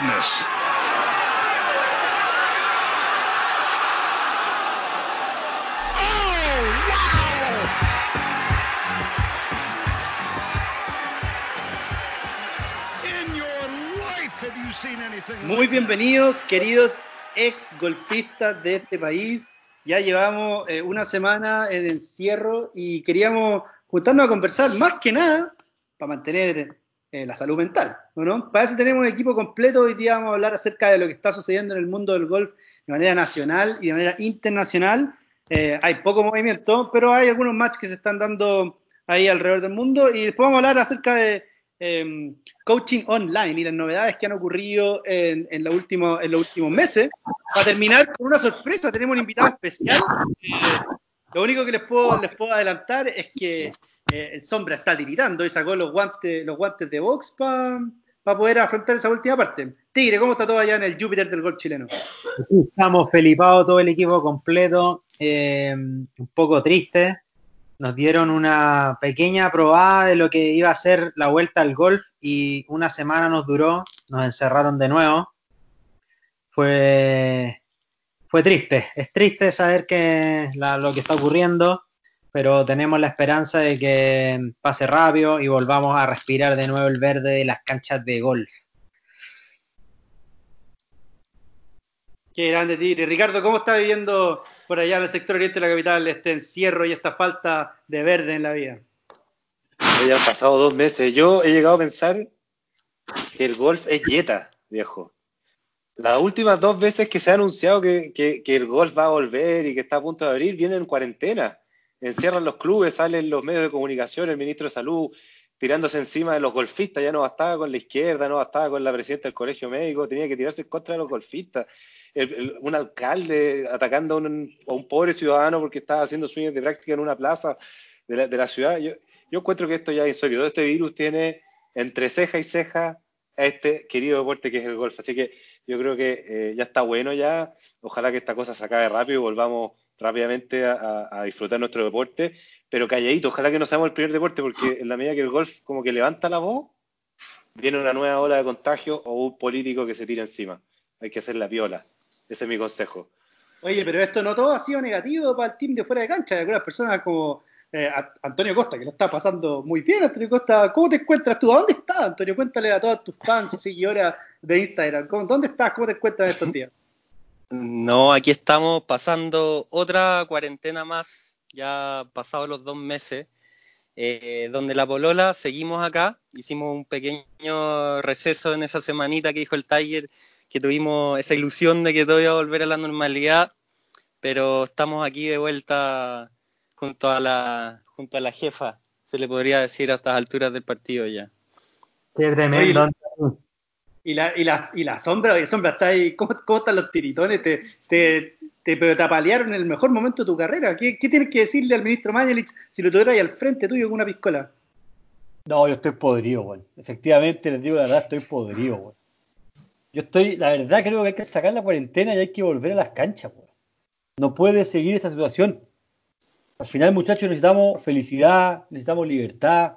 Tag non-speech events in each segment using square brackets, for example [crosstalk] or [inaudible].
Oh goodness. Muy bienvenidos, queridos ex golfistas de este país. Ya llevamos eh, una semana en encierro y queríamos juntarnos a conversar más que nada para mantener eh, la salud mental, ¿no? Para eso tenemos un equipo completo. Hoy día vamos a hablar acerca de lo que está sucediendo en el mundo del golf de manera nacional y de manera internacional. Eh, hay poco movimiento, pero hay algunos matches que se están dando ahí alrededor del mundo y después vamos a hablar acerca de Em, coaching online y las novedades que han ocurrido en, en, en los últimos meses. Para terminar con una sorpresa, tenemos un invitado especial. Eh, lo único que les puedo, les puedo adelantar es que eh, el Sombra está tiritando y sacó los guantes, los guantes de box para poder afrontar esa última parte. Tigre, ¿cómo está todo allá en el Júpiter del gol chileno? Estamos felipados, todo el equipo completo, eh, un poco triste, nos dieron una pequeña probada de lo que iba a ser la vuelta al golf y una semana nos duró, nos encerraron de nuevo. Fue, fue triste, es triste saber que lo que está ocurriendo, pero tenemos la esperanza de que pase rápido y volvamos a respirar de nuevo el verde de las canchas de golf. Qué grande, Tigre. Ricardo, ¿cómo está viviendo por allá en el sector oriente de la capital este encierro y esta falta de verde en la vida? Ya han pasado dos meses. Yo he llegado a pensar que el golf es dieta, viejo. Las últimas dos veces que se ha anunciado que, el golf va a volver y que está a punto de abrir, vienen en cuarentena. Encierran los clubes, salen los medios de comunicación, el ministro de Salud tirándose encima de los golfistas, ya no bastaba con la izquierda, no bastaba con la presidenta del colegio médico, tenía que tirarse contra los golfistas un alcalde atacando a un, pobre ciudadano porque estaba haciendo sueños de práctica en una plaza de la, ciudad. Yo, yo encuentro que esto ya es insólito. Este virus tiene entre ceja y ceja a este querido deporte que es el golf. Así que yo creo que eh, ya está bueno ya. Ojalá que esta cosa se acabe rápido y volvamos rápidamente a, disfrutar nuestro deporte, pero calladito. Ojalá que no seamos el primer deporte porque en la medida que el golf como que levanta la voz, viene una nueva ola de contagio o un político que se tira encima hay que hacer la viola. Ese es mi consejo. Oye, pero esto no todo ha sido negativo para el team de fuera de cancha. Hay algunas personas como eh, Antonio Costa, que lo está pasando muy bien. Antonio Costa, ¿cómo te encuentras tú? ¿A dónde estás, Antonio? Cuéntale a todos tus fans y [laughs] seguidores de Instagram. ¿Dónde estás? ¿Cómo te encuentras estos días? No, aquí estamos pasando otra cuarentena más, ya pasados los dos meses, eh, donde la Polola seguimos acá. Hicimos un pequeño receso en esa semanita que dijo el Tiger que tuvimos esa ilusión de que todo iba a volver a la normalidad, pero estamos aquí de vuelta junto a la, junto a la jefa, se le podría decir a estas alturas del partido ya. Y la, y, la, y la sombra, sombra está ahí, ¿cómo, están los tiritones? Te, te, te, te apalearon en el mejor momento de tu carrera. ¿Qué, qué tienes que decirle al ministro Mañalich si lo tuviera ahí al frente tuyo con una piscola? No, yo estoy podrido, güey. Efectivamente, les digo la verdad, estoy podrido, güey. Yo estoy, la verdad creo que hay que sacar la cuarentena y hay que volver a las canchas, No puede seguir esta situación. Al final, muchachos, necesitamos felicidad, necesitamos libertad.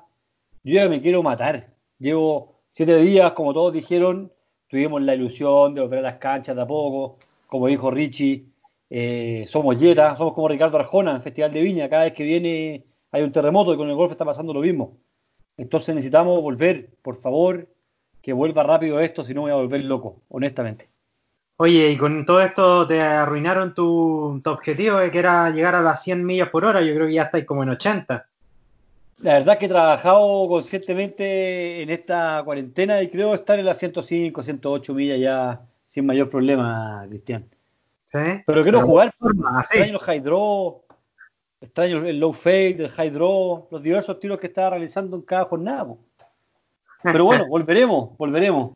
Yo ya me quiero matar. Llevo siete días, como todos dijeron, tuvimos la ilusión de volver a las canchas de a poco. Como dijo Richie, eh, somos Jetta, somos como Ricardo Arjona en Festival de Viña. Cada vez que viene hay un terremoto y con el golf está pasando lo mismo. Entonces necesitamos volver, por favor, que vuelva rápido esto, si no voy a volver loco, honestamente. Oye, y con todo esto te arruinaron tu, objetivo, que era llegar a las 100 millas por hora, yo creo que ya estáis como en 80. La verdad es que he trabajado conscientemente en esta cuarentena y creo estar en las 105, 108 millas ya sin mayor problema, Cristian. ¿Sí? Pero quiero jugar, más, extraño el high draw, extraño el low fade, el high draw, los diversos tiros que estaba realizando en cada jornada. Pero bueno, [laughs] volveremos, volveremos.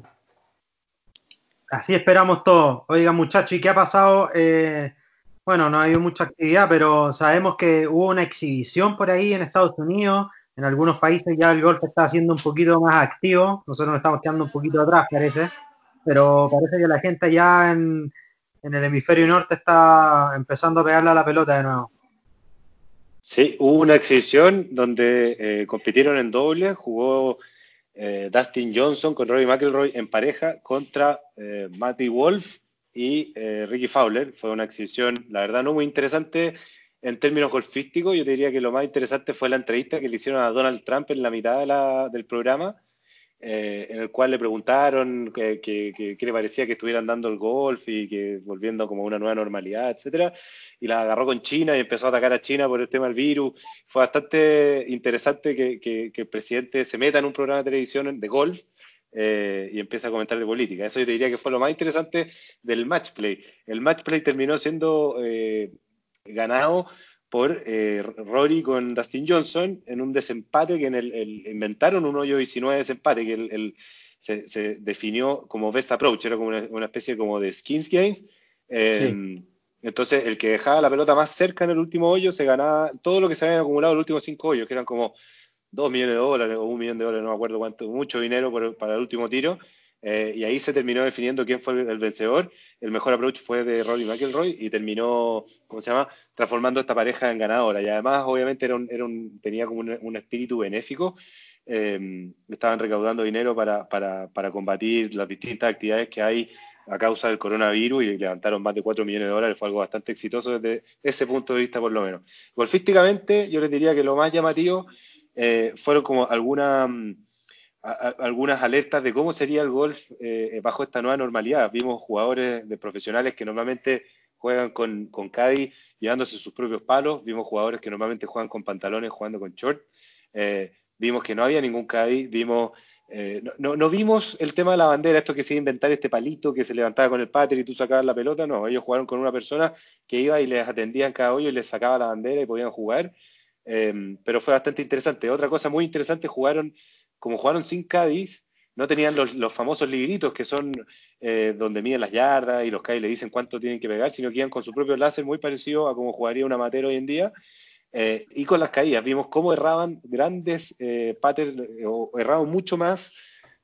Así esperamos todos. Oiga, muchachos, ¿y qué ha pasado? Eh, bueno, no ha habido mucha actividad, pero sabemos que hubo una exhibición por ahí en Estados Unidos. En algunos países ya el golf está siendo un poquito más activo. Nosotros nos estamos quedando un poquito atrás, parece. Pero parece que la gente ya en, el hemisferio norte está empezando a pegarle a la pelota de nuevo. Sí, hubo una exhibición donde eh, compitieron en doble, jugó eh, Dustin Johnson con Robbie McElroy en pareja contra eh, Matty Wolf y eh, Ricky Fowler. Fue una exhibición, la verdad, no muy interesante en términos golfísticos. Yo diría que lo más interesante fue la entrevista que le hicieron a Donald Trump en la mitad de la- del programa, eh, en el cual le preguntaron qué le parecía que estuvieran dando el golf y que volviendo como una nueva normalidad, etcétera. Y la agarró con China y empezó a atacar a China por el tema del virus. Fue bastante interesante que- que el presidente se meta en un programa de televisión de golf eh, y empieza a comentar de política. Eso yo te diría que fue lo más interesante del match play. El match play terminó siendo eh, ganado por eh, Rory con Dustin Johnson en un desempate que en el, el- inventaron un hoyo 19 desempate que el, el- se, se definió como best approach, era como una, una especie como de skins games. Eh, Entonces, el que dejaba la pelota más cerca en el último hoyo se ganaba todo lo que se habían acumulado en los últimos cinco hoyos, que eran como dos millones de dólares o un millón de dólares, no me acuerdo cuánto, mucho dinero por- para el último tiro. Eh, y ahí se terminó definiendo quién fue el, vencedor. El mejor approach fue de Rory McIlroy y terminó, ¿cómo se llama?, transformando esta pareja en ganadora. Y además, obviamente, era un, era un- tenía como un, un espíritu benéfico. Eh, estaban recaudando dinero para, para, para combatir las distintas actividades que hay a causa del coronavirus y levantaron más de 4 millones de dólares. Fue algo bastante exitoso desde ese punto de vista, por lo menos. Golfísticamente, yo les diría que lo más llamativo eh, fueron como alguna, mm, algunas alertas de cómo sería el golf eh, bajo esta nueva normalidad. Vimos jugadores de profesionales que normalmente juegan con, con caddy llevándose sus propios palos. Vimos jugadores que normalmente juegan con pantalones jugando con short. Eh, vimos que no había ningún caddy. Vimos, eh, no, no- vimos el tema de la bandera, esto que se iba a inventar este palito que se levantaba con el pater y tú sacabas la pelota. No, ellos jugaron con una persona que iba y les atendía en cada hoyo y les sacaba la bandera y podían jugar. Eh, pero fue bastante interesante. Otra cosa muy interesante, jugaron, como jugaron sin Cádiz, no tenían los, famosos libritos que son eh, donde miden las yardas y los Cádiz le dicen cuánto tienen que pegar, sino que iban con su propio láser muy parecido a como jugaría un amateur hoy en día. Eh, y con las caídas, vimos cómo erraban grandes eh, patterns, eh, o erraban mucho más.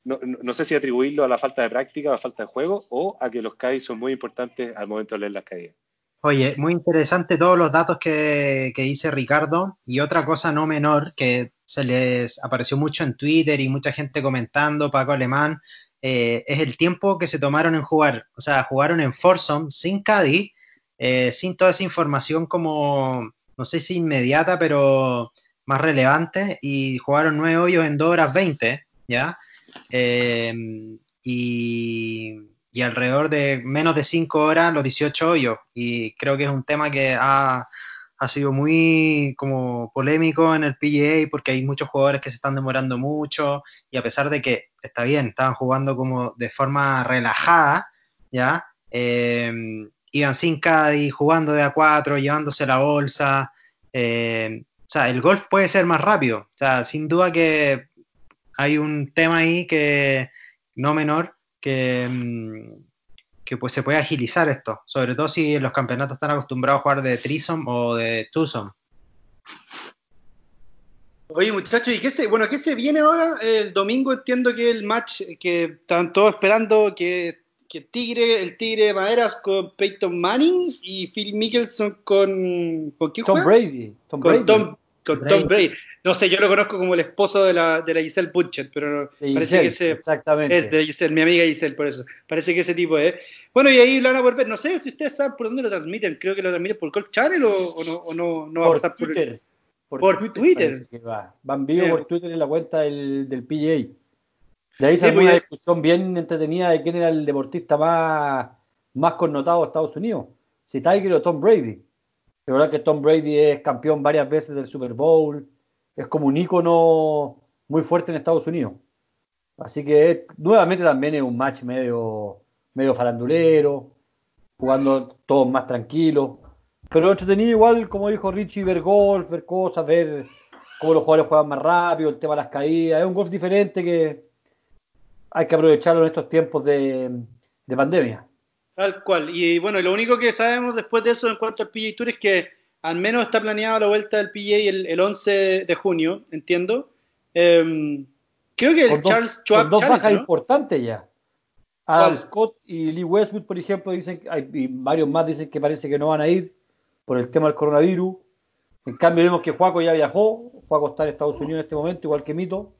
No, sé si atribuirlo a la falta de práctica, a la falta de juego, o a que los Cádiz son muy importantes al momento de leer las caídas. Oye, muy interesante todos los datos que, que dice Ricardo. Y otra cosa no menor que se les apareció mucho en Twitter y mucha gente comentando, Paco Alemán, eh, es el tiempo que se tomaron en jugar. O sea, jugaron en Foursome sin Caddy, eh, sin toda esa información como, no sé si inmediata, pero más relevante. Y jugaron nueve hoyos en 2 horas 20, ¿ya? Eh, y, y alrededor de menos de 5 horas los 18 hoyos. Y creo que es un tema que ha, ha sido muy como polémico en el PGA porque hay muchos jugadores que se están demorando mucho y a pesar de que está bien, estaban jugando como de forma relajada, ¿ya? Eh, iban sin caddy, jugando de A4, llevándose la bolsa. eh, o sea, el golf puede ser más rápido. O sea, sin duda que hay un tema ahí que no menor que, mm, que pues se puede agilizar esto, sobre todo si los campeonatos están acostumbrados a jugar de threesome o de twosome. Oye, muchachos, ¿y qué se, bueno, qué se viene ahora? El domingo entiendo que el match que están todos esperando que, que Tigre, el Tigre de Maderas con Peyton Manning y Phil Mickelson con ¿con quién Tom juega? Brady. Tom con Brady. Tom, con Brady. Tom Brady. No sé, yo lo conozco como el esposo de la, de la Giselle Butcher, pero De parece que Giselle, ese exactamente. es de Giselle, mi amiga Giselle, por eso. Parece que ese tipo es. Bueno, y ahí lo van a poder ver. No sé si ustedes saben por dónde lo transmiten. Creo que lo transmiten por Golf Channel o, o no, o no, no va a pasar por Twitter. Por, por Twitter. Twitter. parece que va. Van vivo Eh. por Twitter en la cuenta del, del PGA. De ahí Sí, salió pues, una discusión bien entretenida de quién era el deportista más, más connotado de Estados Unidos. Si Tiger o Tom Brady. La verdad que Tom Brady es campeón varias veces del Super Bowl. Es como un ícono muy fuerte en Estados Unidos. Así que nuevamente también es un match medio, medio farandulero, jugando todos más tranquilos. Pero entretenido igual, como dijo Richie, ver golf, ver cosas, ver cómo los jugadores juegan más rápido, el tema de las caídas. Es un golf diferente que hay que aprovecharlo en estos tiempos de, de pandemia. Tal cual. Y bueno, y lo único que sabemos después de eso en cuanto al PGA Tour es que al menos está planeada la vuelta del PGA el, el 11 de junio, entiendo. Em, creo que el Con dos, Charles con Schwab dos bajas ¿no? importantes ya. Adam ¿Cuál? Scott y Lee Westwood, por ejemplo, dicen, y varios más dicen que parece que no van a ir por el tema del coronavirus. En cambio, vemos que Juaco ya viajó. Juaco está en Estados Unidos en este momento, igual que Mito.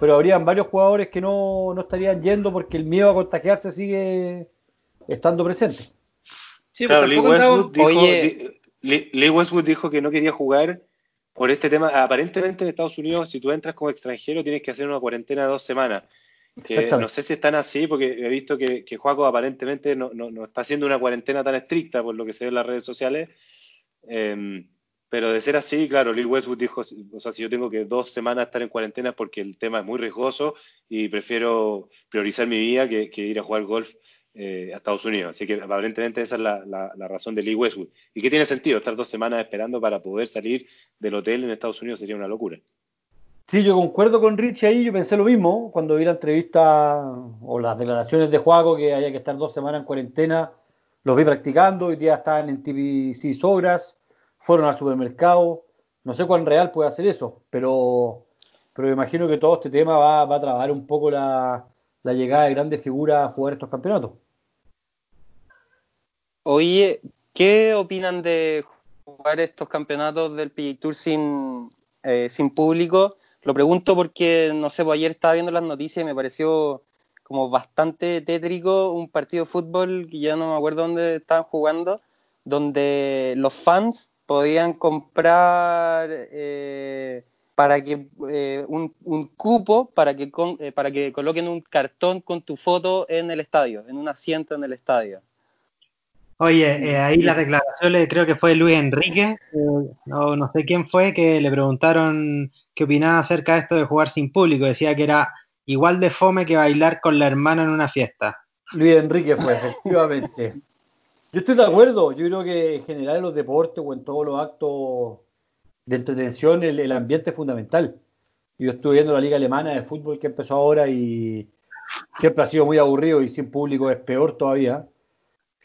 pero habrían varios jugadores que no, no estarían yendo porque el miedo a contagiarse sigue estando presente. Sí, Claro, pues Lee tampoco andamos- Westwood, dijo, Oye. Lee- Westwood dijo que no quería jugar por este tema. Aparentemente en Estados Unidos, si tú entras como extranjero, tienes que hacer una cuarentena de dos semanas. Que no sé si están así, porque he visto que, que Juaco aparentemente no, no- no está haciendo una cuarentena tan estricta por lo que se ve en las redes sociales. Eh, pero de ser así, claro, Lee Westwood dijo, o sea, si yo tengo que dos semanas estar en cuarentena es porque el tema es muy riesgoso y prefiero priorizar mi vida que, que ir a jugar golf eh, a Estados Unidos. Así que aparentemente esa es la, razón de Lee Westwood. ¿Y qué tiene sentido? Estar dos semanas esperando para poder salir del hotel en Estados Unidos sería una locura. Sí, yo concuerdo con Rich ahí, yo pensé lo mismo cuando vi la entrevista o las declaraciones de Juaco que había que estar dos semanas en cuarentena, los vi practicando, hoy día estaban en TBC Sogras, fueron al supermercado, no sé cuán real puede hacer eso, pero, pero me imagino que todo este tema va, va a trabar un poco la, la llegada de grandes figuras a jugar estos campeonatos. Oye, ¿qué opinan de jugar estos campeonatos del PGA Tour sin, eh, sin público? Lo pregunto porque, no sé, pues ayer estaba viendo las noticias y me pareció como bastante tétrico un partido de fútbol que ya no me acuerdo dónde estaban jugando, donde los fans podían comprar eh, para que eh, un, un cupo para que con- eh, para que coloquen un cartón con tu foto en el estadio, en un asiento en el estadio. Oye, eh, ahí las declaraciones, creo que fue Luis Enrique, eh, no, no sé quién fue, que le preguntaron qué opinaba acerca de esto de jugar sin público. Decía que era igual de fome que bailar con la hermana en una fiesta. Luis Enrique fue, efectivamente. [laughs] Yo estoy de acuerdo, yo creo que en general en los deportes o en todos los actos de entretención el, el ambiente es fundamental. Yo estuve viendo la liga alemana de fútbol que empezó ahora y siempre ha sido muy aburrido y sin público es peor todavía.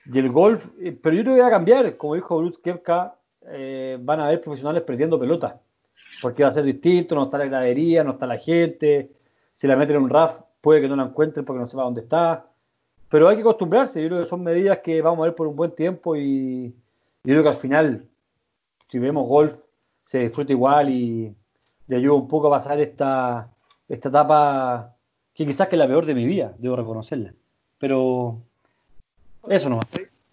Y el golf, eh, pero yo creo que va a cambiar, como dijo Bruce Kepka, eh, van a haber profesionales perdiendo pelota, porque va a ser distinto, no está la gradería, no está la gente, si la meten en un RAF puede que no la encuentren porque no sepa dónde está, pero hay que acostumbrarse, yo creo que son medidas que vamos a ver por un buen tiempo y yo creo que al final, si vemos golf, se disfruta igual y, y ayuda un poco a pasar esta, esta etapa que quizás que es la peor de mi vida, debo reconocerla, pero eso nomás.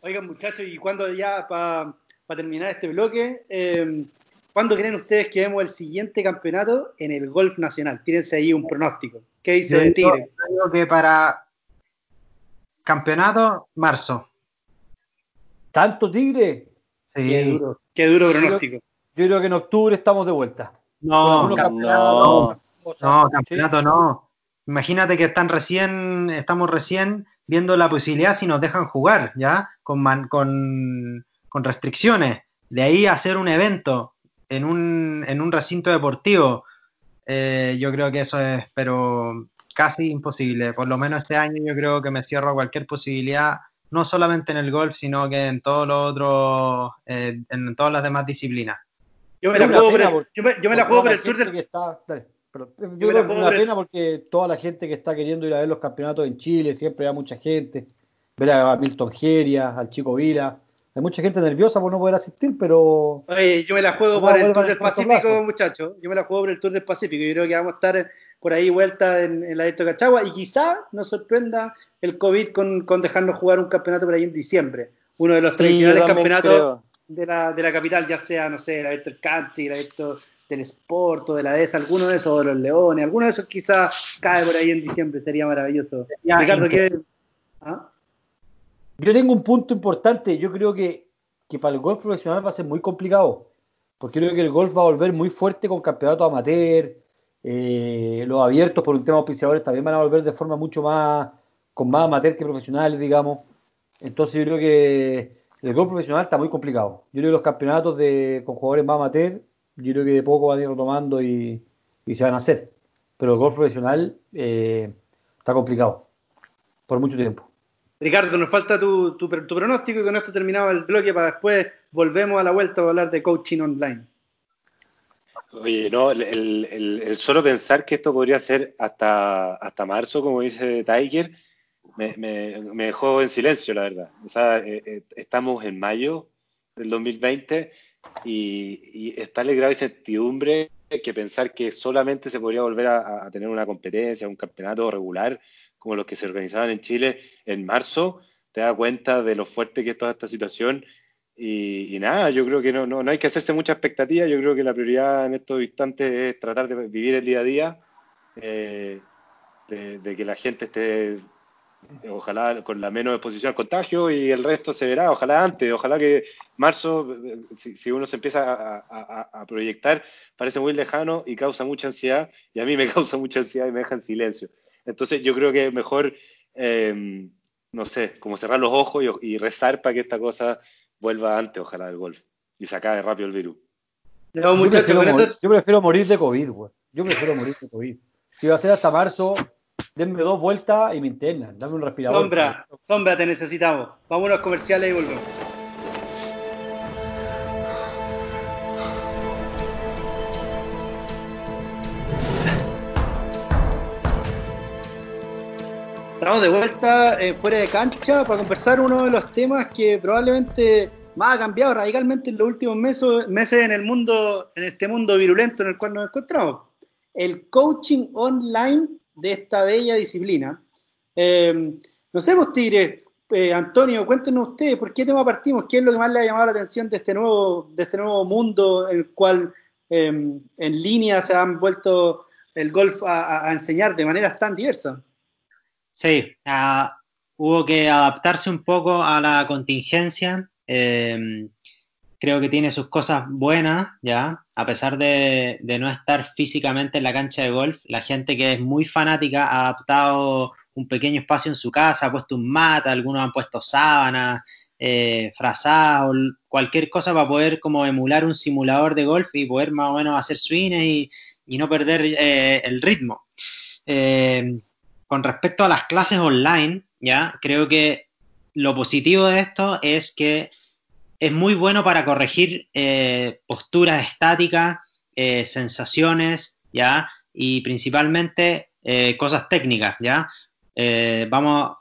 Oigan, muchachos, y cuando ya para terminar este bloque, eh, ¿cuándo creen ustedes que vemos el siguiente campeonato en el golf nacional? Tírense ahí un pronóstico. ¿Qué dice Yo digo, Tigre? yo digo que para campeonato, marzo. ¿Tanto Tigre? Sí. Qué duro. Qué duro pronóstico. Yo creo que en octubre estamos de vuelta. No, Con algunos cam- campeonatos, cosas. No, Sí. campeonato no. Imagínate que están recién, estamos recién viendo la posibilidad si nos dejan jugar, ¿ya? Con, man- con, con restricciones. De ahí a hacer un evento en un, en un recinto deportivo, eh, yo creo que eso es, pero casi imposible. Por lo menos este año yo creo que me cierro a cualquier posibilidad, no solamente en el golf, sino que en todos los otros, eh, en todas las demás disciplinas. Yo me la juego por el, porque- yo me, yo me la por juego toda por la el Tour gente del que está- dale, pero yo me creo que es una pena porque toda la gente que está queriendo ir a ver los campeonatos en Chile, siempre hay mucha gente. Ver a Milton Geria, al Chico Vila. Hay mucha gente nerviosa por no poder asistir, pero Oye, yo me la juego por el Tour del Pacífico, muchachos. Yo me la juego por el Tour del Pacífico. Yo creo que vamos a estar por ahí vuelta en, en la Electro Cachagua y quizá nos sorprenda el COVID con, con dejarnos jugar un campeonato por ahí en diciembre. Uno de los Sí, tradicionales yo campeonatos creo. de la, de la capital, ya sea, no sé, la Electro Country, la del Sport o de la ESA, alguno de esos, o de los Leones, alguno de esos quizás cae por ahí en diciembre, sería maravilloso. Ya, Ricardo. ¿Ah? yo tengo un punto importante. Yo creo que, que para el golf profesional va a ser muy complicado. Porque creo que el golf va a volver muy fuerte con campeonatos amateur. eh, los abiertos por un tema de auspiciadores también van a volver de forma mucho más, con más amateur que profesionales, digamos. Entonces yo creo que el golf profesional está muy complicado. Yo creo que los campeonatos de, con jugadores más amateur, yo creo que de poco van a ir retomando y, y se van a hacer. Pero el golf profesional eh, está complicado por mucho tiempo. Ricardo, nos falta tu, tu, tu pronóstico y con esto terminamos el bloque para después volvemos a la vuelta a hablar de coaching online. Oye, no, el, el- el- solo pensar que esto podría ser hasta, hasta marzo, como dice Tiger, me, me- me dejó en silencio, la verdad. O sea, eh, eh, estamos en mayo del 2020 y, y está el grado de incertidumbre que pensar que solamente se podría volver a, a tener una competencia, un campeonato regular como los que se organizaban en Chile en marzo, te das cuenta de lo fuerte que es toda esta situación. Y, nada, yo creo que no, no, no, hay que hacerse mucha expectativa. Yo creo que la prioridad en estos instantes es tratar de vivir el día a día, eh, de, que la gente esté, ojalá, con la menos exposición al contagio y el resto se verá, ojalá antes, ojalá que marzo, si, uno se empieza a, a, proyectar, parece muy lejano y causa mucha ansiedad, y a mí me [laughs] causa mucha ansiedad y me deja en silencio. Entonces yo creo que es mejor, eh, no sé, como cerrar los ojos y, rezar para que esta cosa vuelva antes, ojalá, del golf. Y se acabe rápido el virus. yo, prefiero morir, de COVID, güey. Yo prefiero morir de COVID. Si va a ser hasta marzo, denme dos vueltas y me internan. Dame un respirador. Sombra, sombra, te necesitamos. Vámonos a los comerciales y volvemos. Estamos de vuelta eh, fuera de cancha para conversar uno de los temas que probablemente más ha cambiado radicalmente en los últimos meses, meses en el mundo, en este mundo virulento en el cual nos encontramos. El coaching online de esta bella disciplina. Eh, no sé, vos Tigre, eh, Antonio, cuéntenos ustedes por qué tema partimos, qué es lo que más le ha llamado la atención de este nuevo, de este nuevo mundo en el cual en línea se han vuelto el golf a enseñar de maneras tan diversas. Sí, ah, hubo que adaptarse un poco a la contingencia. Em, creo que tiene sus cosas buenas, ya, a pesar de, no estar físicamente en la cancha de golf. La gente que es muy fanática ha adaptado un pequeño espacio en su casa, ha puesto un mat, algunos han puesto sábanas, eh, frazados, cualquier cosa para poder como emular un simulador de golf y poder más o menos hacer swings y, no perder eh, el ritmo. Eh, con respecto a las clases online, ya creo que lo positivo de esto es que es muy bueno para corregir eh, posturas estáticas, eh, sensaciones, ya, y principalmente eh, cosas técnicas, ya. vamos,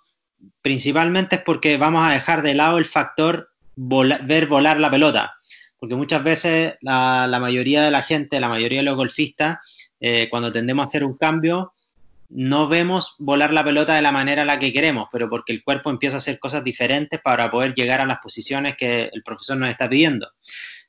principalmente es porque vamos a dejar de lado el factor ver volar la pelota, porque muchas veces la, la, mayoría de la gente, la mayoría de los golfistas, cuando tendemos a hacer un cambio, no vemos volar la pelota de la manera en la que queremos, pero porque el cuerpo empieza a hacer cosas diferentes para poder llegar a las posiciones que el profesor nos está pidiendo.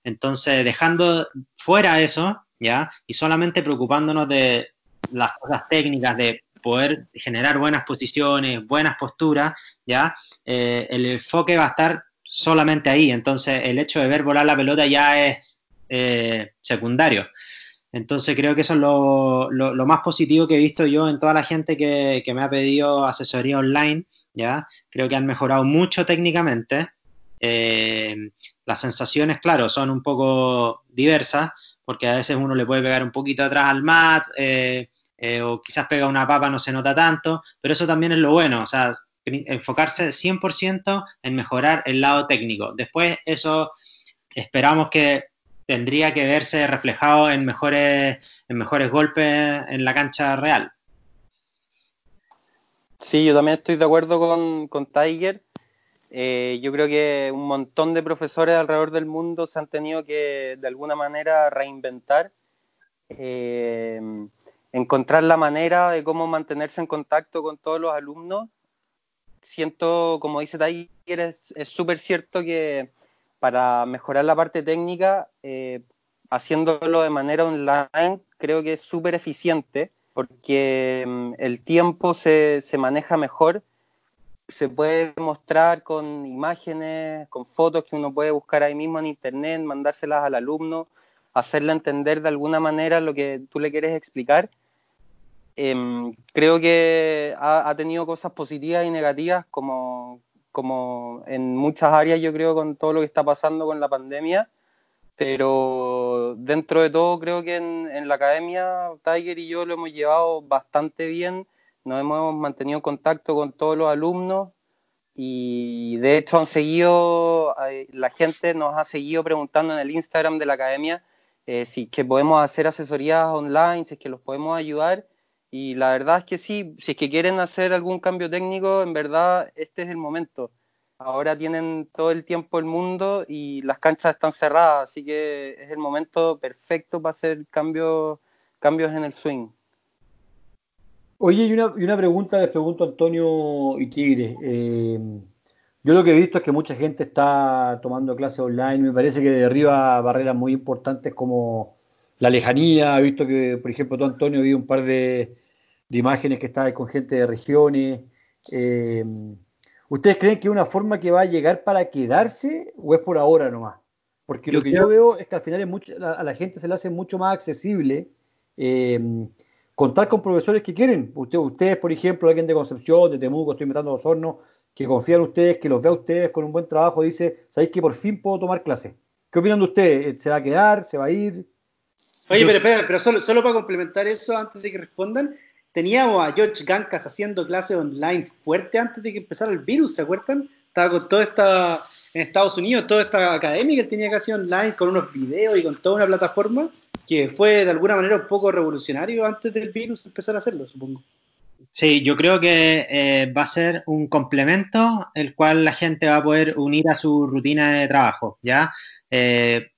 Entonces, dejando fuera eso, ¿ya? Y solamente preocupándonos de las cosas técnicas, de poder generar buenas posiciones, buenas posturas, ¿ya? Eh, el enfoque va a estar solamente ahí. Entonces, el hecho de ver volar la pelota ya es eh, secundario. Entonces creo que eso es lo, más positivo que he visto yo en toda la gente que, me ha pedido asesoría online, ¿ya? Creo que han mejorado mucho técnicamente. Eh, las sensaciones, claro, son un poco diversas, porque a veces uno le puede pegar un poquito atrás al mat, eh, eh, o quizás pega una papa, no se nota tanto, pero eso también es lo bueno, o sea, enfocarse 100% en mejorar el lado técnico. Después eso esperamos que tendría que verse reflejado en mejores, en mejores golpes en la cancha real. Sí, yo también estoy de acuerdo con, Tiger. Eh, yo creo que un montón de profesores alrededor del mundo se han tenido que de alguna manera reinventar, eh, encontrar la manera de cómo mantenerse en contacto con todos los alumnos. Siento, como dice Tiger, es súper cierto que para mejorar la parte técnica, eh, haciéndolo de manera online, creo que es súper eficiente porque mm, el tiempo se, se, maneja mejor, se puede mostrar con imágenes, con fotos que uno puede buscar ahí mismo en internet, mandárselas al alumno, hacerle entender de alguna manera lo que tú le quieres explicar. Em, creo que ha, ha, tenido cosas positivas y negativas como, como en muchas áreas, yo creo, con todo lo que está pasando con la pandemia. Pero dentro de todo, creo que en, la academia Tiger y yo lo hemos llevado bastante bien. Nos hemos mantenido en contacto con todos los alumnos y de hecho han seguido, eh, la gente nos ha seguido preguntando en el Instagram de la academia eh, si que podemos hacer asesorías online, si es que los podemos ayudar y la verdad es que sí, si es que quieren hacer algún cambio técnico, en verdad este es el momento. ahora tienen todo el tiempo el mundo y las canchas están cerradas, así que es el momento perfecto para hacer cambios, cambios en el swing. Oye, y una, y una pregunta les pregunto a Antonio y Tigre. Eh, yo lo que he visto es que mucha gente está tomando clases online. Me parece que derriba barreras muy importantes como la lejanía. He visto que, por ejemplo, tú, Antonio, vi un par de, de imágenes que estabas con gente de regiones. Eh, ¿Ustedes creen que es una forma que va a llegar para quedarse o es por ahora nomás? Porque lo que yo veo es que al final es mucho, a la gente se le hace mucho más accesible. Eh, contar con profesores que quieren. ustedes, por ejemplo, alguien de Concepción, de Temuco, estoy metiendo los hornos, que confía en ustedes, que los vea a ustedes con un buen trabajo, dice, sabéis que por fin puedo tomar clase. ¿Qué opinan de ustedes? ¿Se va a quedar? ¿Se va a ir? Oye, pero espera, pero solo, solo para complementar eso, antes de que respondan, teníamos a George Gancas haciendo clases online fuerte antes de que empezara el virus, ¿se acuerdan? Estaba con toda esta, en Estados Unidos, toda esta academia que él tenía que hacer online con unos videos y con toda una plataforma que fue de alguna manera un poco revolucionario antes del virus empezar a hacerlo, supongo. Sí, yo creo que eh, va a ser un complemento el cual la gente va a poder unir a su rutina de trabajo, ¿ya? Eh,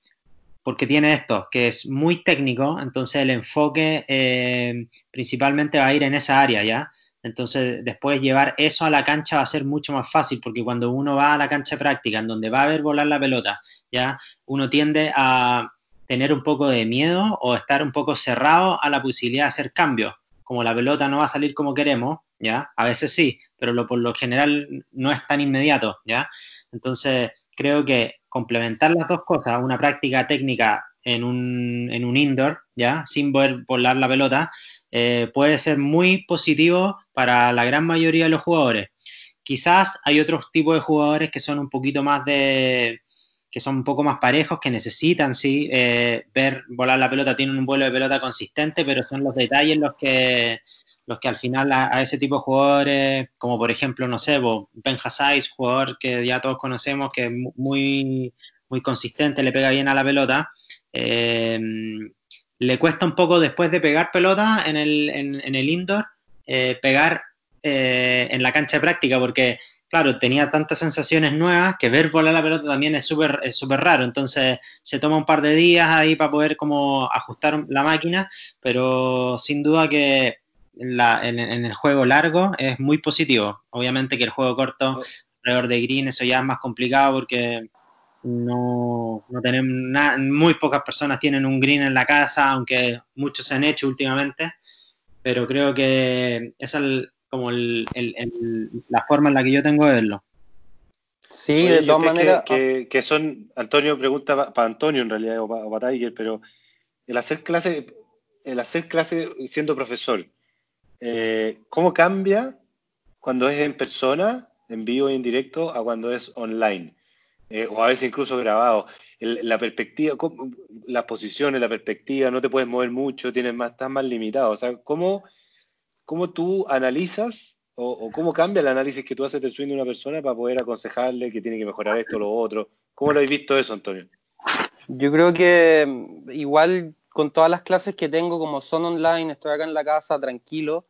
porque tiene esto, que es muy técnico, entonces el enfoque eh, principalmente va a ir en esa área, ¿ya? Entonces, después llevar eso a la cancha va a ser mucho más fácil, porque cuando uno va a la cancha práctica, en donde va a ver volar la pelota, ya uno tiende a tener un poco de miedo o estar un poco cerrado a la posibilidad de hacer cambios. Como la pelota no va a salir como queremos, ¿ya? A veces sí, pero lo, por lo general no es tan inmediato, ¿ya? Entonces, creo que complementar las dos cosas, una práctica técnica en un, en un indoor, ¿ya? Sin poder volar la pelota, eh, puede ser muy positivo para la gran mayoría de los jugadores. Quizás hay otros tipos de jugadores que son un poquito más de, que son un poco más parejos, que necesitan, sí, eh, ver volar la pelota, tienen un vuelo de pelota consistente, pero son los detalles los que, los que al final a, ese tipo de jugadores, como por ejemplo, no sé, Ben Hassais, jugador que ya todos conocemos, que es muy, muy consistente, le pega bien a la pelota, eh, le cuesta un poco después de pegar pelota en el, en, el indoor, eh, pegar en la cancha de práctica, porque claro, tenía tantas sensaciones nuevas que ver volar la pelota también es súper es súper raro. Entonces se toma un par de días ahí para poder como ajustar la máquina, pero sin duda que en, el juego largo es muy positivo. Obviamente que el juego corto, alrededor de green, eso ya es más complicado porque no, no tenemos nada, muy pocas personas tienen un green en la casa, aunque muchos se han hecho últimamente, pero creo que es el, como el, la forma en la que yo tengo de verlo. Sí, de todas maneras. Que, que, son, Antonio pregunta para Antonio en realidad, o para, Tiger, pero el hacer clase, el hacer clase siendo profesor, eh, ¿cómo cambia cuando es en persona, en vivo y en directo, a cuando es online? Eh, o a veces incluso grabado. la perspectiva, las posiciones, la perspectiva, no te puedes mover mucho, tienes más, estás más limitado. O sea, ¿cómo, cómo tú analizas o, cómo cambia el análisis que tú haces del swing de una persona para poder aconsejarle que tiene que mejorar esto o lo otro. ¿Cómo lo habéis visto eso, Antonio? Yo creo que mm, igual con todas las clases que tengo, como son online, estoy acá en la casa tranquilo,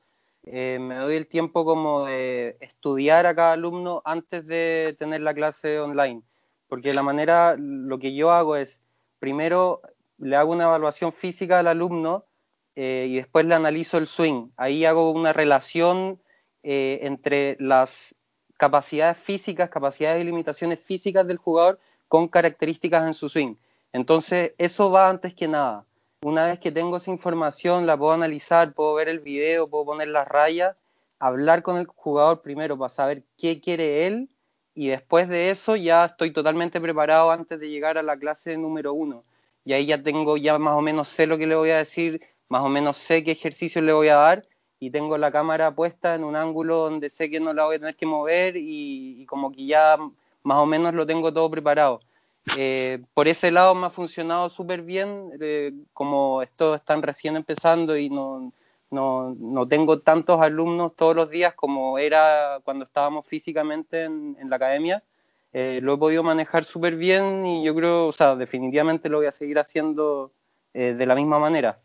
eh, me doy el tiempo como de estudiar a cada alumno antes de tener la clase online. Porque la manera, lo que yo hago es, primero le hago una evaluación física al alumno eh, y después le analizo el swing. Ahí hago una relación eh, entre las capacidades físicas, capacidades y limitaciones físicas del jugador con características en su swing. Entonces, eso va antes que nada. Una vez que tengo esa información, la puedo analizar, puedo ver el video, puedo poner las rayas, hablar con el jugador primero para saber qué quiere él y después de eso ya estoy totalmente preparado antes de llegar a la clase número uno. Y ahí ya tengo, ya más o menos sé lo que le voy a decir, más o menos sé qué ejercicio le voy a dar y tengo la cámara puesta en un ángulo donde sé que no la voy a tener que mover y, como que ya más o menos lo tengo todo preparado. Eh, por ese lado me ha funcionado súper bien, eh, como esto están recién empezando y no, no, no, tengo tantos alumnos todos los días como era cuando estábamos físicamente en, la academia. Eh, lo he podido manejar súper bien y yo creo, o sea, definitivamente lo voy a seguir haciendo de la misma manera.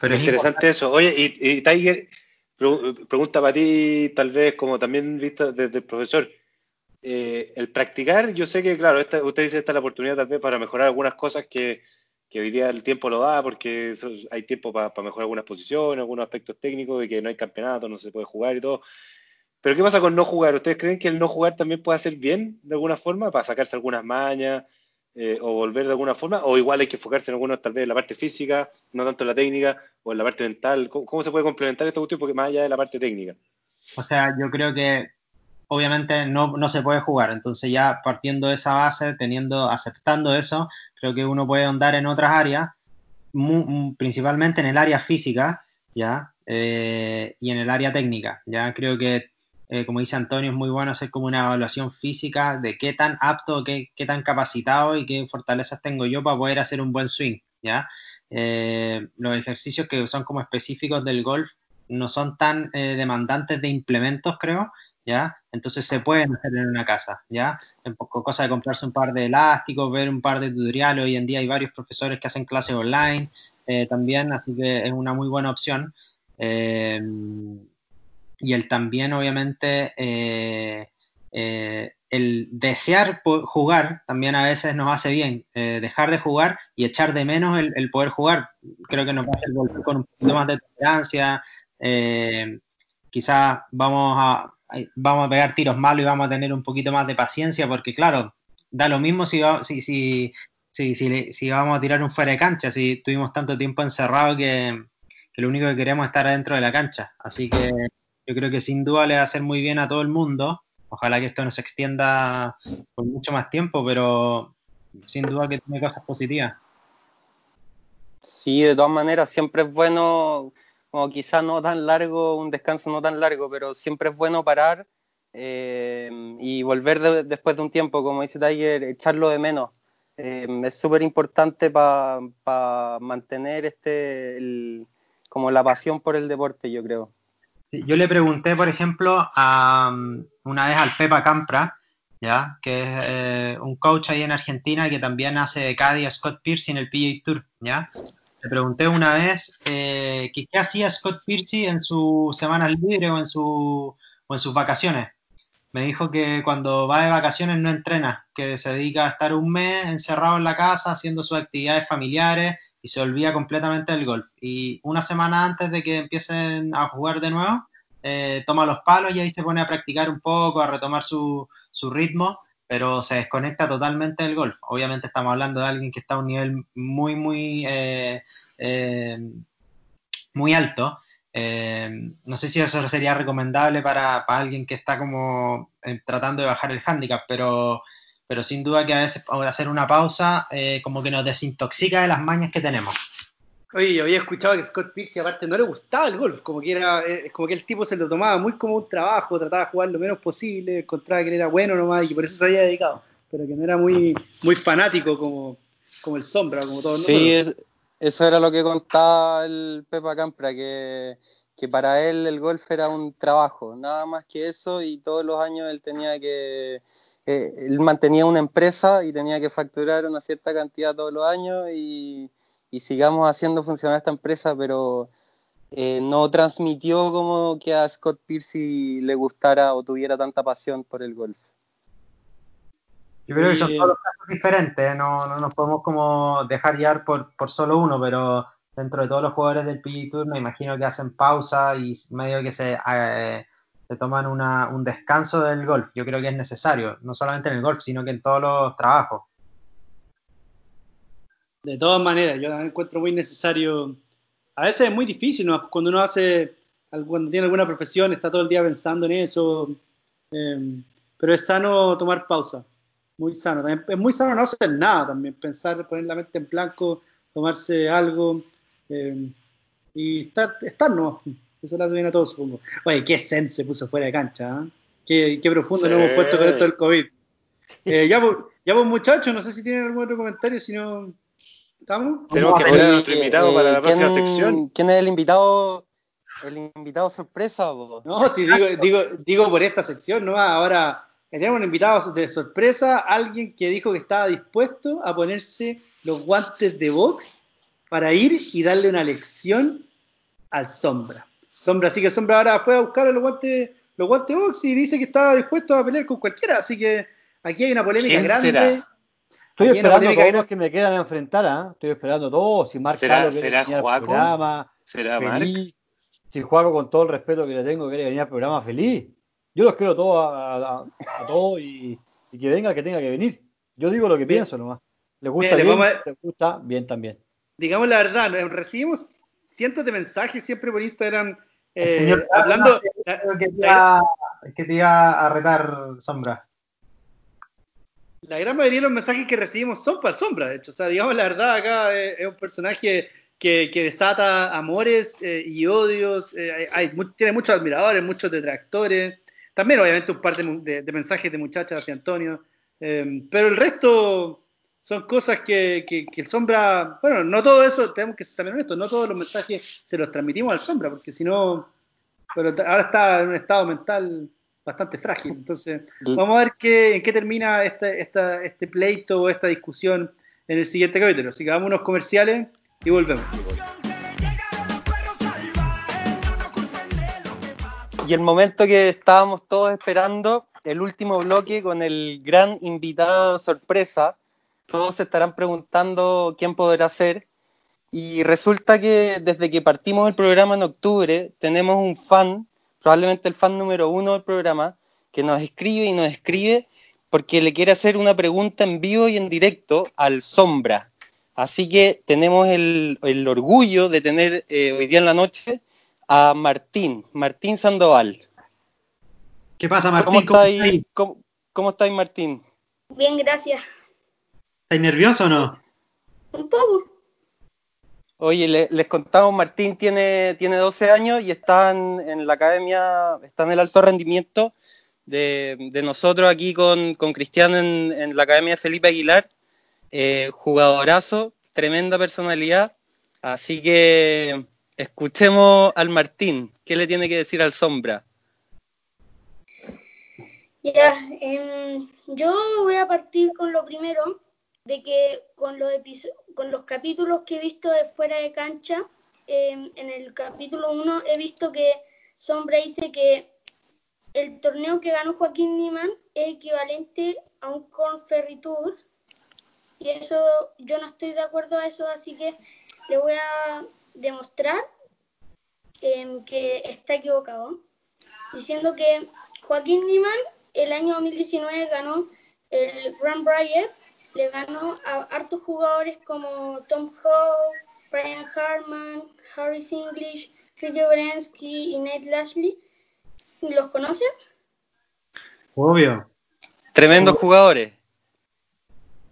Pero es interesante eso. Oye, y, Tiger, pregunta para ti, tal vez como también vista desde el profesor. Eh, el practicar, yo sé que, claro, esta, usted dice esta es la oportunidad tal vez para mejorar algunas cosas que, que hoy día el tiempo lo da, porque hay tiempo para mejorar algunas posiciones, algunos aspectos técnicos, y que no hay campeonato, no se puede jugar y todo. Pero ¿qué pasa con no jugar? ¿Ustedes creen que el no jugar también puede hacer bien de alguna forma para sacarse algunas mañas eh, o volver de alguna forma? ¿O igual hay que enfocarse en algunos tal vez en la parte física, no tanto en la técnica, o en la parte mental? ¿Cómo, se puede complementar esta cuestión? Porque más allá de la parte técnica. O sea, yo creo que obviamente no, no, se puede jugar. Entonces ya partiendo de esa base, teniendo, aceptando eso, creo que uno puede andar en otras áreas, principalmente en el área física, ya, eh, y en el área técnica. Ya creo que, eh, como dice Antonio, es muy bueno hacer como una evaluación física de qué tan apto, qué, qué tan capacitado y qué fortalezas tengo yo para poder hacer un buen swing, ya. Eh, los ejercicios que son como específicos del golf no son tan demandantes de implementos, creo, ¿ya? Entonces se pueden hacer en una casa, ¿ya? Poco cosa de comprarse un par de elásticos, ver un par de tutoriales. Hoy en día hay varios profesores que hacen clases online eh, también, así que es una muy buena opción. Eh, y el también, obviamente, eh, el desear jugar también a veces nos hace bien. dejar de jugar y echar de menos el, poder jugar. Creo que nos va a hacer volver con un poquito más de tolerancia. quizás vamos a, vamos a pegar tiros malos y vamos a tener un poquito más de paciencia, porque claro, da lo mismo si, si, si, si, si vamos a tirar un fuera de cancha, si tuvimos tanto tiempo encerrado que, lo único que queremos es estar adentro de la cancha. Así que yo creo que sin duda le va a hacer muy bien a todo el mundo. Ojalá que esto no se extienda por mucho más tiempo, pero sin duda que tiene cosas positivas. Sí, de todas maneras, siempre es bueno como quizás no tan largo, un descanso no tan largo, pero siempre es bueno parar eh, y volver después de un tiempo, como dice Tiger, echarlo de menos. Eh, es súper importante para mantener este como la pasión por el deporte, yo creo. Yo le pregunté, por ejemplo, a, una vez al Pepa Campra, ¿ya? que es eh, un coach ahí en Argentina que también hace de Caddy a Scott Pierce en el PGA Tour, ¿ya? Le pregunté una vez eh, qué hacía Scott Piercy en su semana libre o en, su, o en sus vacaciones. Me dijo que cuando va de vacaciones no entrena, que se dedica a estar un mes encerrado en la casa haciendo sus actividades familiares y se olvida completamente del golf. Y una semana antes de que empiecen a jugar de nuevo, eh, toma los palos y ahí se pone a practicar un poco, a retomar su, su ritmo pero se desconecta totalmente del golf. Obviamente estamos hablando de alguien que está a un nivel muy, muy, eh, eh, muy alto. No sé si eso sería recomendable para, alguien que está como tratando de bajar el handicap, pero, pero sin duda que a veces hacer una pausa como que nos desintoxica de las mañas que tenemos. Oye, yo había escuchado que Scott Pierce aparte no le gustaba el golf, como que era, eh, como que el tipo se lo tomaba muy como un trabajo, trataba de jugar lo menos posible, encontraba que era bueno nomás y por eso se había dedicado, pero que no era muy, muy fanático como, como el sombra, como todos Sí, eso era lo que contaba el Pepa Campra, que, que para él el golf era un trabajo, nada más que eso, y todos los años él tenía que eh, él mantenía una empresa y tenía que facturar una cierta cantidad todos los años y, y sigamos haciendo funcionar esta empresa, pero eh, no transmitió como que a Scott Piercy le gustara o tuviera tanta pasión por el golf. Yo creo que son todos los casos diferentes, ¿eh? no, no nos podemos como dejar guiar por, por solo uno, pero dentro de todos los jugadores del PG Tour me imagino que hacen pausa y medio que se, eh, se toman una, un descanso del golf. Yo creo que es necesario, no solamente en el golf, sino que en todos los trabajos. De todas maneras, yo también encuentro muy necesario. A veces es muy difícil, ¿no? Cuando uno hace, cuando tiene alguna profesión, está todo el día pensando en eso. Em, pero es sano tomar pausa. Muy sano. es muy sano no hacer nada también. Pensar, poner la mente en blanco, tomarse algo. Em, y estar, estar no. Eso le hace bien a todos, supongo. Oye, qué zen se puso fuera de cancha. ¿eh? Qué, qué, profundo nos hemos puesto con esto del COVID. Eh, ya, ya, pues, muchachos, no sé si tienen algún otro comentario, si no. ¿Estamos? Tenemos que poner a nuestro invitado para la próxima sección. ¿Quién es el invitado? El invitado sorpresa. No, sí, digo, digo, digo por esta sección, ¿no? Ahora tenemos un invitado de sorpresa, alguien que dijo que estaba dispuesto a ponerse los guantes de box para ir y darle una lección al sombra. Sombra, así que Sombra ahora fue a buscar los guantes, los guantes box y dice que estaba dispuesto a pelear con cualquiera, así que aquí hay una polémica ¿Quién grande. será? Estoy Aquí esperando todos los que me quieran enfrentar, ¿ah? Estoy esperando todos. Si Marc ¿Será- será venir al Juaco? programa, ¿Será feliz. Si Juaco, con todo el respeto que le tengo, quiere venir al programa feliz. Yo los quiero todos a, a- a todos y, y que venga el que tenga que venir. Yo digo lo que Bien. pienso nomás. ¿Les gusta Bien, bien? vamos a- ¿Les gusta bien también? digamos la verdad, recibimos cientos de mensajes siempre por Instagram eh, señor hablando. Creo que te, iba, que te iba a retar, Sombra. la gran mayoría de los mensajes que recibimos son para sombra, de hecho. O sea, digamos la verdad, acá eh, es un personaje que, que desata amores eh, y odios. eh, hay- hay mu- tiene muchos admiradores, muchos detractores. También, obviamente, un par de, de- de mensajes de muchachas hacia Antonio. pero el resto son cosas que, que- que el sombra. Bueno, no todo eso, tenemos que ser también honestos, no todos los mensajes se los transmitimos al sombra, porque si no. Pero t- ahora está en un estado mental bastante frágil. Entonces, vamos a ver qué, en qué termina este, esta, este pleito o esta discusión en el siguiente capítulo. Así que vamos a unos comerciales y volvemos. Y el momento que estábamos todos esperando, el último bloque con el gran invitado sorpresa. Todos se estarán preguntando quién podrá ser. Y resulta que desde que partimos el programa en octubre, tenemos un fan, probablemente el fan número uno del programa, que nos escribe y nos escribe porque le quiere hacer una pregunta en vivo y en directo al Sombra. Así que tenemos el, el orgullo de tener eh, hoy día en la noche a Martín, Martín Sandoval. ¿Qué pasa, ¿Cómo Martín? ¿Cómo estáis, estáis? cómo, cómo estáis, Martín? Bien, gracias. ¿Estáis nervioso o no? Un poco. Oye, le- les contamos, Martín tiene, tiene 12 años y está en, en la academia, está en el alto rendimiento de, de nosotros aquí con, con Cristian en, en la academia Felipe Aguilar. Eh, jugadorazo, tremenda personalidad. Así que escuchemos al Martín. ¿Qué le tiene que decir al Sombra? Ya, em, yo voy a partir con lo primero, de que con los, con los capítulos que he visto de fuera de cancha, em, en el capítulo 1 he visto que Sombra dice que el torneo que ganó Joaquín Niman es equivalente a un Conferry y eso yo no estoy de acuerdo a eso, así que le voy a demostrar em, que está equivocado, diciendo que Joaquín Niman el año 2019 ganó el Grand Briar, le ganó a hartos jugadores como Tom Howe, Brian Harman, Harris English, Ricky Berensky y Nate Lashley. ¿Los conocen? Obvio. Tremendos jugadores.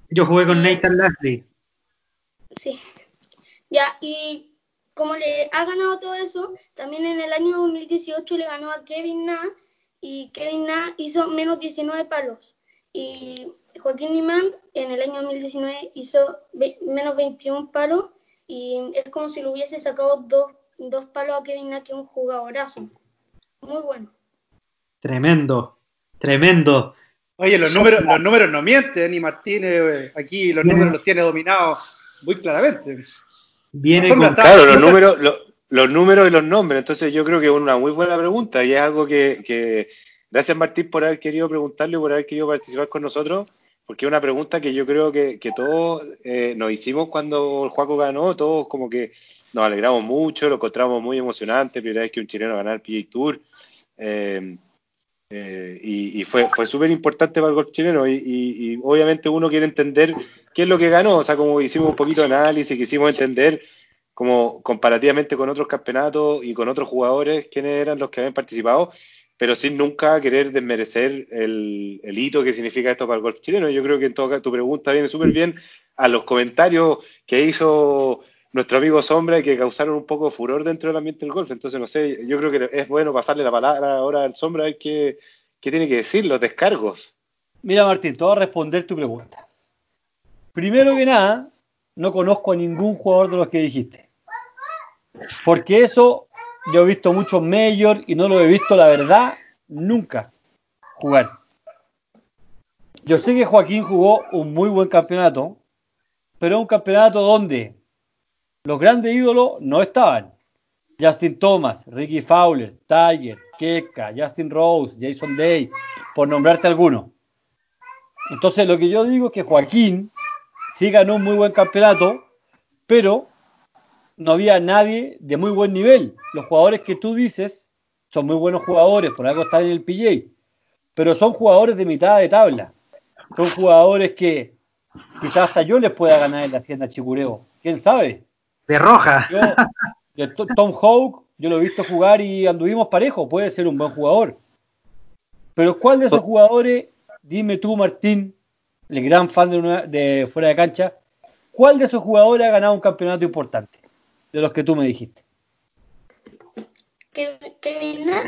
Yo jugué con Nathan Lashley. Sí. Ya, y como le ha ganado todo eso, también en el año 2018 le ganó a Kevin Na y Kevin Na hizo menos 19 palos. Y Joaquín Niman en el año 2019 hizo menos 21 palos y es como si le hubiese sacado dos, dos palos a Kevin Na, que es un jugadorazo. Muy bueno. Tremendo. Tremendo. Oye, los números, los números no mienten, ni Martínez eh, aquí los números los tiene dominados muy claramente. Viene con... Claro, los números, lo- los números y los nombres. Entonces yo creo que es una muy buena pregunta y es algo que, que- gracias Martín por haber querido preguntarlo y por haber querido participar con nosotros, porque es una pregunta que yo creo que, que todos eh, nos hicimos cuando el Juaco ganó, todos como que nos alegramos mucho, lo encontramos muy emocionante, primera vez que un chileno ganara el PGA Tour. eh, eh, y, y fue, fue súper importante para el golf chileno y, y- y obviamente uno quiere entender qué es lo que ganó, o sea, como hicimos un poquito de análisis, quisimos entender como comparativamente con otros campeonatos y con otros jugadores quiénes eran los que habían participado, pero sin nunca querer desmerecer el, hito que significa esto para el golf chileno. Yo creo que en todo caso tu pregunta viene súper bien a los comentarios que hizo nuestro amigo Sombra y que causaron un poco de furor dentro del ambiente del golf. Entonces, no sé, yo creo que es bueno pasarle la palabra ahora al Sombra a ver qué, qué tiene que decir, los descargos. Mira, Martín, te voy a responder tu pregunta. Primero que nada, no conozco a ningún jugador de los que dijiste. Porque eso, yo he visto muchos majors y no lo he visto, la verdad, nunca jugar. Yo sé que Joaquín jugó un muy buen campeonato, pero un campeonato donde los grandes ídolos no estaban. Justin Thomas, Ricky Fowler, Tiger, Keka, Justin Rose, Jason Day, por nombrarte algunos. Entonces lo que yo digo es que Joaquín sí ganó un muy buen campeonato, pero no había nadie de muy buen nivel. Los jugadores que tú dices son muy buenos jugadores, por algo están en el PJ, pero son jugadores de mitad de tabla. Son jugadores que quizás hasta yo les pueda ganar en la hacienda Chicureo. ¿Quién sabe? De roja. Yo, de To- Tom Hawk, yo lo he visto jugar y anduvimos parejo, puede ser un buen jugador. Pero ¿cuál de esos jugadores, dime tú Martín, el gran fan de, una- de fuera de cancha, cuál de esos jugadores ha ganado un campeonato importante? De los que tú me dijiste. Ke- Kevin Nash,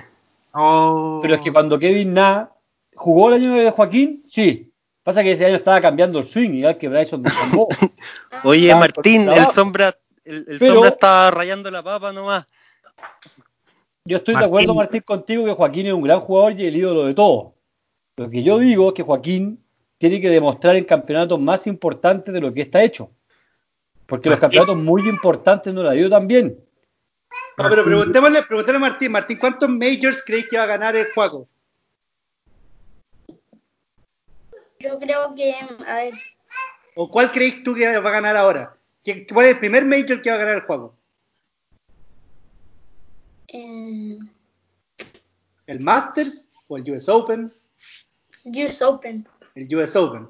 Oh. Pero es que cuando Kevin Na jugó el año de Joaquín, sí. Pasa que ese año estaba cambiando el swing, igual que Bryson [laughs] DeChambeau. Oye, Martín, el sombra, el, el Pero- sombra está rayando la papa nomás. Yo estoy de acuerdo, Martín, contigo que Joaquín es un gran jugador y el ídolo de todos. Lo que yo digo es que Joaquín tiene que demostrar en campeonatos más importantes de lo que está hecho. Porque los campeonatos muy importantes no la dio también. No, pero preguntémosle, preguntémosle a Martín. Martín, ¿cuántos majors creéis que va a ganar el juego? yo creo que, a ver, ¿O cuál creéis tú que va a ganar ahora? ¿Qué- ¿Cuál es el primer major que va a ganar el juego? eh, ¿El Masters o el US Open? US Open. El US Open.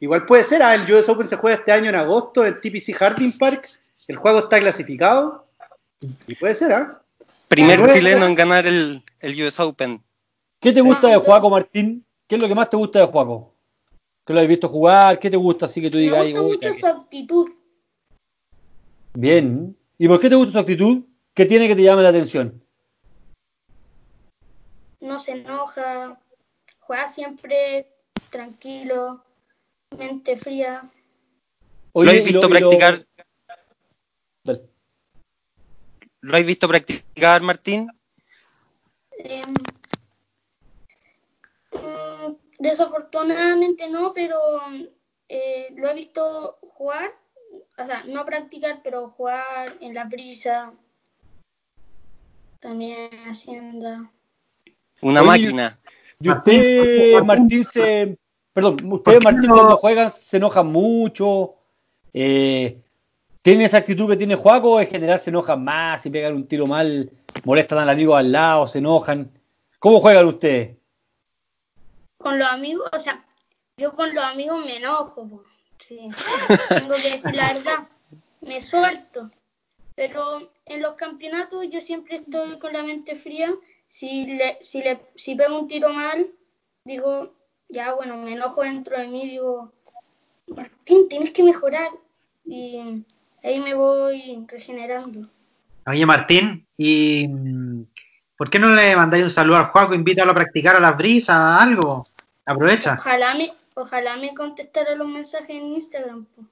Igual puede ser, ah, el US Open se juega este año en agosto en TPC Harding Park. El juego está clasificado. Y puede ser, ¿ah? Primer Luego- chileno en ganar el, el US Open. ¿Qué te gusta de Juaco, Martín? ¿Qué es lo que más te gusta de Juaco? ¿Que lo has visto jugar? ¿Qué te gusta así que tú Me digas? gusta "Uy, mucho su actitud. que-". Bien. ¿Y por qué te gusta su actitud? ¿Qué tiene que te llame la atención? No se enoja, juega siempre tranquilo, mente fría. ¿Lo Oye, y visto practicar? ¿Lo has visto practicar, Martín? Eh, mm, desafortunadamente no, pero eh, lo he visto jugar, o sea, no practicar, pero jugar en la brisa, también hacienda. Una Oye, máquina. Y usted, Martín, se. Perdón, ustedes, Martín, no- cuando juegan se enojan mucho. Eh, ¿Tienen esa actitud que tiene Juaco? En general se enojan más, si pegan un tiro mal, molestan al amigo al lado, se enojan. ¿Cómo juegan ustedes? Con los amigos, o sea, yo con los amigos me enojo, sí, [laughs] tengo que decir la verdad, me suelto. Pero en los campeonatos yo siempre estoy con la mente fría. Si le, si le, si pego un tiro mal, digo, ya bueno, me enojo dentro de mí, digo, Martín, tienes que mejorar. Y ahí me voy regenerando. Oye, Martín, ¿y mm, por qué no le mandáis un saludo al Juaco? Invítalo a practicar a las brisas, algo. Aprovecha. Ojalá me, ojalá me contestara los mensajes en Instagram. po.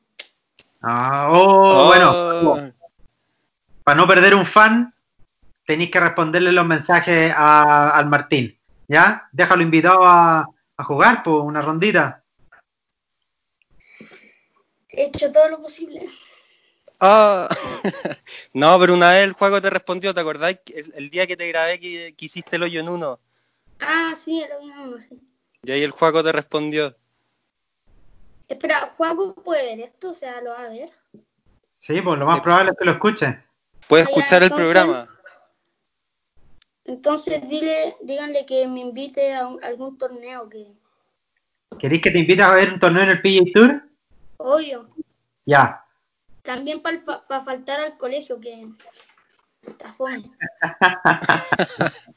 Ah, oh, bueno, Oh, para no perder un fan, tenéis que responderle los mensajes a- al Martín. ¿Ya? Déjalo invitado a, a jugar, por una rondita. He hecho todo lo posible. ah. [laughs] no, pero una vez el juego te respondió, ¿te acordás? El, el día que te grabé que, que hiciste el hoyo en uno. Ah, sí, lo mismo, sí. Y ahí el juego te respondió. Espera, Juaco puede ver esto, o sea, lo va a ver. Sí, pues lo más probable es que lo escuche. Puedes ya, escuchar el programa. Entonces dile, díganle que me invite a un- algún torneo que, ¿Queréis que te invite a ver un torneo en el PGA Tour? obvio, Ya. también para faltar al colegio que está fome. [laughs]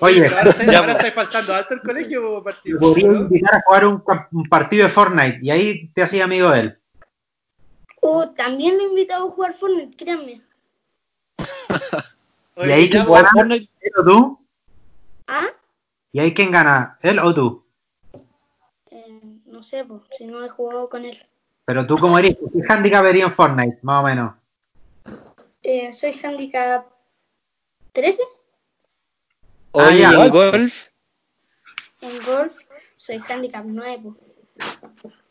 Oye, ahora, estáis- Ya, ahora estáis faltando alto el colegio, te Martín. podría ¿no? invitar a jugar un, un partido de Fortnite y ahí te hacía amigo de él. Uh, también lo he invitado a jugar Fortnite, créanme. [laughs] Oye, y ahí quién ¿Jugar gana, Fortnite? él o tú. Ah, Y ahí quién gana, él o tú. eh, no sé, pues, si no he jugado con él. Pero tú como eres, ¿qué handicap vería en Fortnite? Más o menos. Eh, soy handicap 13 Ah, Oye, ya. ¿y en golf? en golf, soy handicap 9.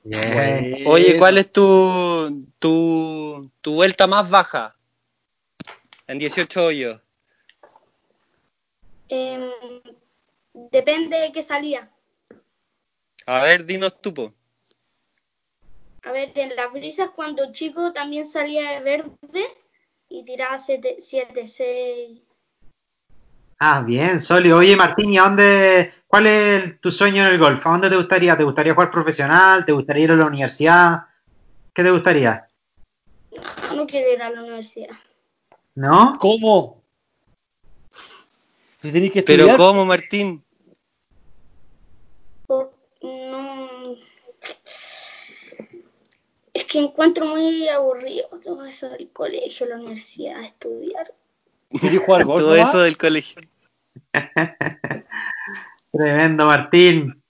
pues. Oye, ¿cuál es tu, tu, tu vuelta más baja? en 18 hoyos. Em, depende de qué salía. A ver, dinos tú, po. A ver, en las brisas cuando chico también salía de verde y tiraba 7-6. Ah, bien, sólido. Oye, Martín, ¿y a dónde, cuál es tu sueño en el golf? ¿A dónde te gustaría? ¿Te gustaría jugar profesional? ¿Te gustaría ir a la universidad? ¿Qué te gustaría? No, no quiero ir a la universidad. ¿No? ¿Cómo? Tenés que Pero ¿cómo, Martín? Por- no. Es que encuentro muy aburrido todo eso del colegio, la universidad, estudiar. ¿querés jugar [laughs] golf Todo eso del colegio. [laughs] Tremendo, Martín.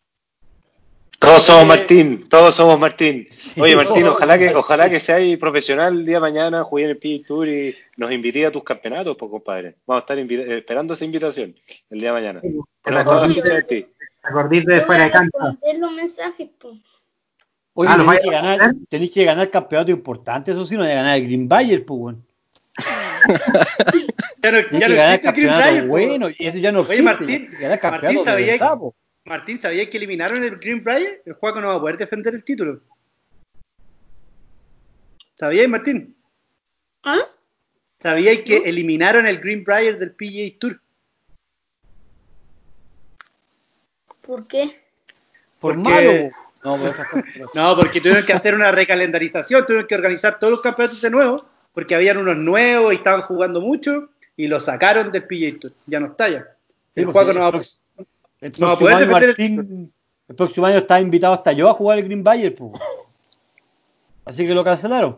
Todos somos Eh, Martín, todos somos Martín. Oye, Martín, [laughs] ojalá que, ojalá que seas profesional el día de mañana, juegue en el PGA Tour y nos invite a tus campeonatos, pues, compadre. Vamos a estar eh, esperando esa invitación el día de mañana. Todas las fichas de ti. te acordiste de fuera a de los mensajes, pues. Oye, Ah, ¿lo tenés vais que, ganar, que ganar campeonato importante, eso sí, no de ganar el Green Bayer, pues. [laughs] Ya no, ya que no ganar existe el Green po. bueno, y eso ya no Oye, existe. Martín, Martín, ¿sabía. Martín, ¿sabías que eliminaron el Green Brier? El juego no va a poder defender el título. ¿Sabíais, Martín? ¿Ah? ¿Sabíais que eliminaron el Green Brier del PGA Tour? ¿Por qué? Por Porque- malo. No, [laughs] porque tuvieron que hacer una recalendarización, tuvieron que organizar todos los campeonatos de nuevo, porque habían unos nuevos y estaban jugando mucho, y lo sacaron del PGA Tour. Ya no está ya. El Sí, juego pues, no va a prox- el no próximo poder año, defender el Martín, el próximo año está invitado hasta yo a jugar el Green Bayer, pues. Así que lo cancelaron.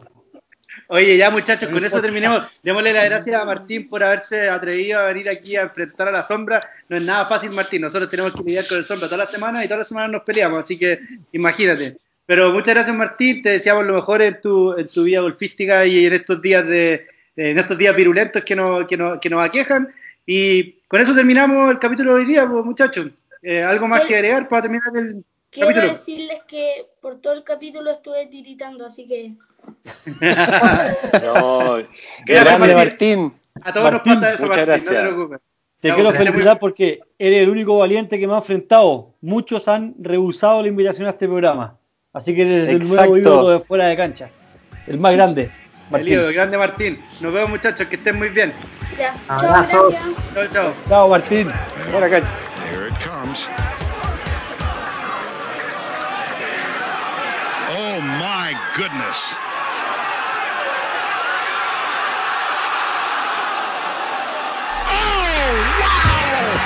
Oye, ya muchachos, No con eso terminemos. Démosle las gracias a Martín por haberse atrevido a venir aquí a enfrentar a la sombra. No es nada fácil, Martín. Nosotros tenemos que lidiar con el sombra todas las semanas y todas las semanas nos peleamos, así que imagínate. Pero muchas gracias, Martín. Te deseamos lo mejor en tu, en tu vida golfística y en estos días de en estos días virulentos que nos, que nos, que nos aquejan. Y con eso terminamos el capítulo de hoy día, pues, muchachos. Eh, ¿Algo más que agregar para terminar el Quiero capítulo? decirles que por todo el capítulo estuve tiritando, así que [laughs] No, grande, Martín. Martín. A todos Martín, nos pasa eso, muchas Martín, no gracias. te preocupes. Te quiero pues, felicitar porque eres el único valiente que me ha enfrentado. Muchos han rehusado la invitación a este programa. Así que eres el nuevo ídolo de fuera de cancha. El más grande. El Martín. ídolo, grande Martín. Nos vemos muchachos, que estén muy bien. ya. Abrazo. Chao. Chao, chao. Chao, Martín. Buena cancha. Here it comes. Oh my goodness. Oh wow!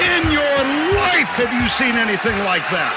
In your life have you seen anything like that?